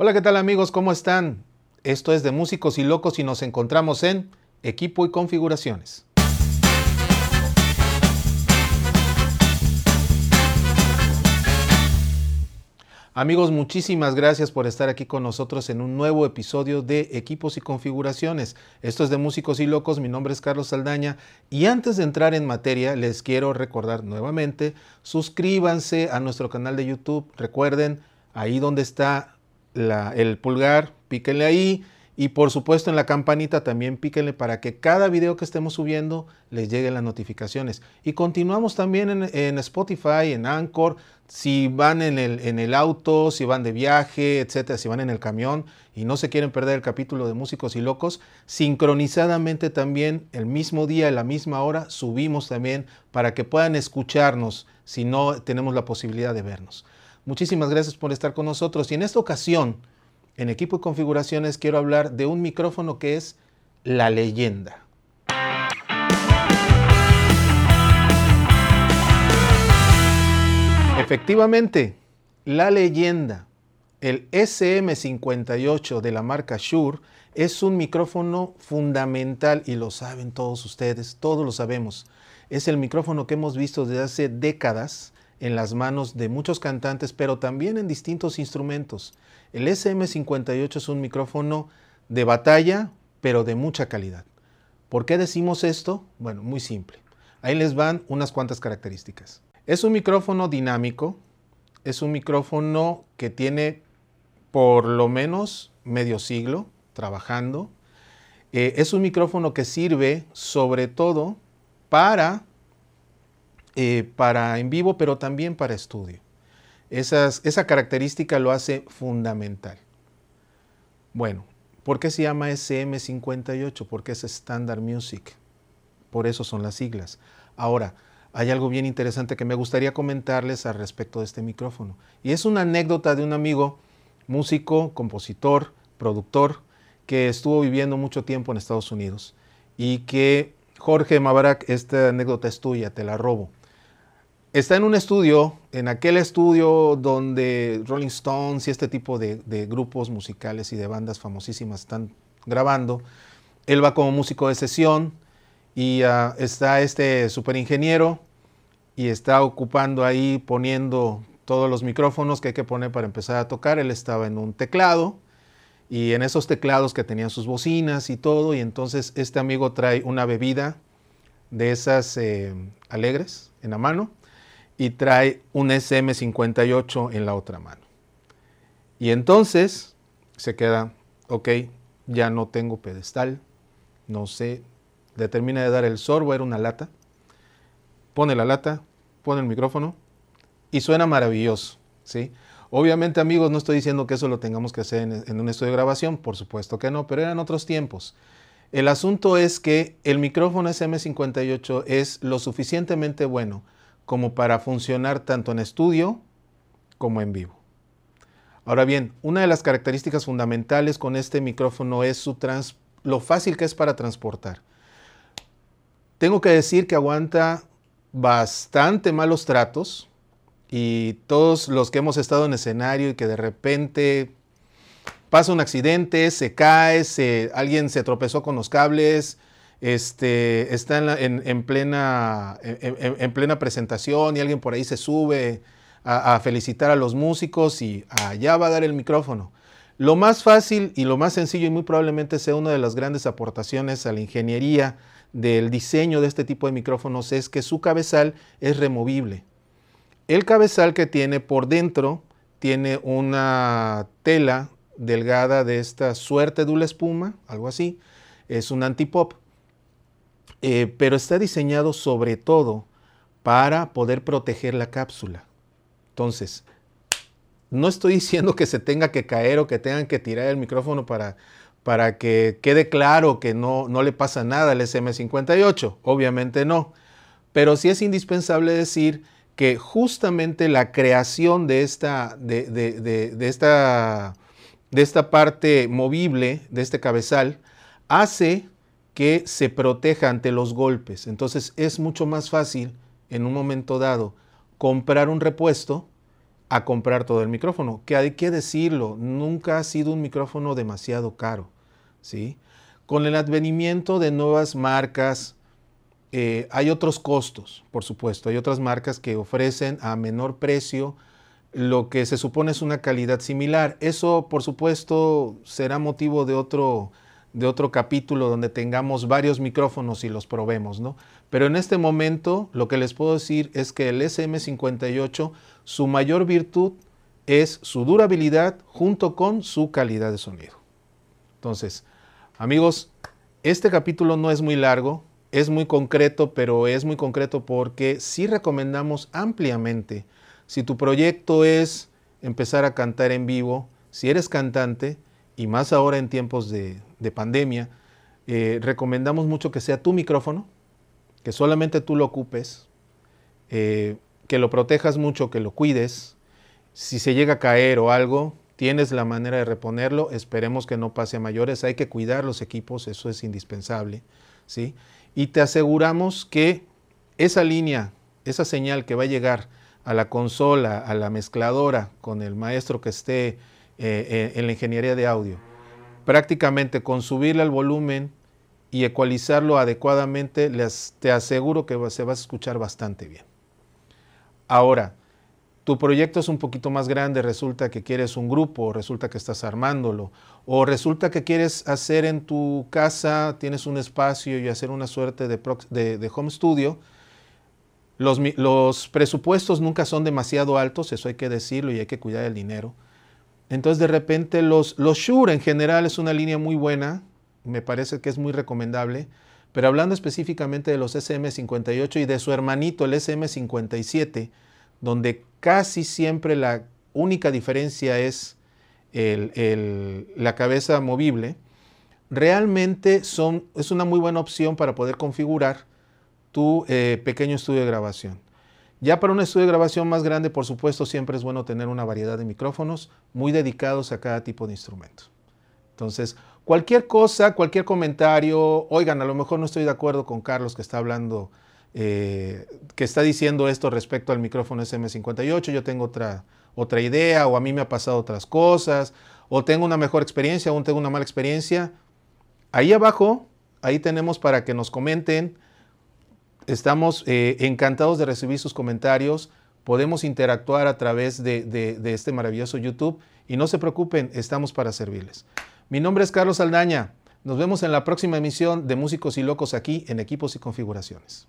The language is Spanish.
Hola, ¿qué tal amigos? ¿Cómo están? Esto es de Músicos y Locos y nos encontramos en Equipo y Configuraciones. Amigos, muchísimas gracias por estar aquí con nosotros en un nuevo episodio de Equipos y Configuraciones. Esto es de Músicos y Locos, mi nombre es Carlos Saldaña y antes de entrar en materia les quiero recordar nuevamente, suscríbanse a nuestro canal de YouTube, recuerden, ahí donde está el pulgar, píquenle ahí y por supuesto en la campanita también píquenle para que cada video que estemos subiendo les lleguen las notificaciones. Y continuamos también en, Spotify, en Anchor, si van en el, en el, auto, si van de viaje, etcétera, si van en el camión y no se quieren perder el capítulo de Músicos y Locos, sincronizadamente también el mismo día, a la misma hora, subimos también para que puedan escucharnos si no tenemos la posibilidad de vernos. Muchísimas gracias por estar con nosotros y en esta ocasión en equipo y configuraciones quiero hablar de un micrófono que es la leyenda. Efectivamente, la leyenda, el SM58 de la marca Shure, es un micrófono fundamental y lo saben todos ustedes, todos lo sabemos. Es el micrófono que hemos visto desde hace décadas en las manos de muchos cantantes, pero también en distintos instrumentos. El SM58 es un micrófono de batalla, pero de mucha calidad. ¿Por qué decimos esto? Bueno, muy simple. Ahí les van unas cuantas características. Es un micrófono dinámico, es un micrófono que tiene por lo menos medio siglo trabajando. Eh, es un micrófono que sirve sobre todo para, eh, para en vivo, pero también para estudio esa característica lo hace fundamental. Bueno, ¿por qué se llama SM58? Porque es Standard Music. Por eso son las siglas. Ahora, hay algo bien interesante que me gustaría comentarles al respecto de este micrófono. Y es una anécdota de un amigo, músico, compositor, productor, que estuvo viviendo mucho tiempo en Estados Unidos. Y que, Jorge Mabarak, esta anécdota es tuya, te la robo está en un estudio, en aquel estudio donde Rolling Stones y este tipo de, grupos musicales y de bandas famosísimas están grabando. Él va como músico de sesión y ah, está este super ingeniero y está ocupando ahí poniendo todos los micrófonos que hay que poner para empezar a tocar. Él estaba en un teclado y en esos teclados que tenían sus bocinas y todo y entonces este amigo trae una bebida de esas eh, alegres en la mano y trae un SM58 en la otra mano. Y entonces se queda, ok, ya no tengo pedestal, no sé, determina de dar el sorbo, era una lata, pone la lata, pone el micrófono y suena maravilloso, ¿sí? Obviamente amigos, no estoy diciendo que eso lo tengamos que hacer en, en un estudio de grabación, por supuesto que no, pero eran otros tiempos. El asunto es que el micrófono SM58 es lo suficientemente bueno como para funcionar tanto en estudio como en vivo. Ahora bien, una de las características fundamentales con este micrófono es su lo fácil que es para transportar. Tengo que decir que aguanta bastante malos tratos y todos los que hemos estado en escenario y que de repente pasa un accidente, se cae, alguien se tropezó con los cables, este, está en, plena, en, plena presentación y alguien por ahí se sube a, felicitar a los músicos y allá va a dar el micrófono. Lo más fácil y lo más sencillo y muy probablemente sea una de las grandes aportaciones a la ingeniería del diseño de este tipo de micrófonos es que su cabezal es removible. El cabezal que tiene por dentro tiene una tela delgada de esta suerte de espuma, algo así. Es un antipop. Eh, pero está diseñado sobre todo para poder proteger la cápsula. Entonces, no estoy diciendo que se tenga que caer o que tengan que tirar el micrófono para, para que quede claro que no, no le pasa nada al SM58. Obviamente no. Pero sí es indispensable decir que justamente la creación de esta, de, de, esta, de esta parte movible, de este cabezal, hace que se proteja ante los golpes. Entonces es mucho más fácil en un momento dado comprar un repuesto a comprar todo el micrófono, que hay que decirlo, nunca ha sido un micrófono demasiado caro, ¿sí? Con el advenimiento de nuevas marcas, eh, hay otros costos, por supuesto, hay otras marcas que ofrecen a menor precio lo que se supone es una calidad similar. Eso, por supuesto, será motivo de otro, de otro capítulo donde tengamos varios micrófonos y los probemos, ¿no? Pero en este momento lo que les puedo decir es que el SM58, su mayor virtud es su durabilidad junto con su calidad de sonido. Entonces, amigos, este capítulo no es muy largo, es muy concreto, pero es muy concreto porque sí recomendamos ampliamente, si tu proyecto es empezar a cantar en vivo, si eres cantante, y más ahora en tiempos de, pandemia, eh, recomendamos mucho que sea tu micrófono, que solamente tú lo ocupes, eh, que lo protejas mucho, que lo cuides. Si se llega a caer o algo, tienes la manera de reponerlo. Esperemos que no pase a mayores. Hay que cuidar los equipos, eso es indispensable. ¿sí? Y te aseguramos que esa línea, esa señal que va a llegar a la consola, a la mezcladora, con el maestro que esté eh, en la ingeniería de audio, prácticamente con subirle al volumen y ecualizarlo adecuadamente, les, te aseguro que se va a escuchar bastante bien. Ahora, tu proyecto es un poquito más grande, resulta que quieres un grupo, resulta que estás armándolo, o resulta que quieres hacer en tu casa, tienes un espacio y hacer una suerte de, home studio. Los, los, presupuestos nunca son demasiado altos, eso hay que decirlo y hay que cuidar el dinero. Entonces de repente los, los Shure en general es una línea muy buena, me parece que es muy recomendable. Pero hablando específicamente de los SM58 y de su hermanito, el SM57, donde casi siempre la única diferencia es la cabeza movible, realmente son, es una muy buena opción para poder configurar tu eh, pequeño estudio de grabación. Ya para un estudio de grabación más grande, por supuesto, siempre es bueno tener una variedad de micrófonos muy dedicados a cada tipo de instrumento. Entonces, Cualquier cosa, cualquier comentario, oigan, a lo mejor no estoy de acuerdo con Carlos que está hablando, eh, que está diciendo esto respecto al micrófono SM58, yo tengo otra, otra idea, o a mí me ha pasado otras cosas, o tengo una mejor experiencia, o tengo una mala experiencia. Ahí abajo, ahí tenemos para que nos comenten. Estamos eh, encantados de recibir sus comentarios. Podemos interactuar a través de este maravilloso YouTube. Y no se preocupen, estamos para servirles. Mi nombre es Carlos Aldaña. Nos vemos en la próxima emisión de Músicos y Locos aquí en Equipos y Configuraciones.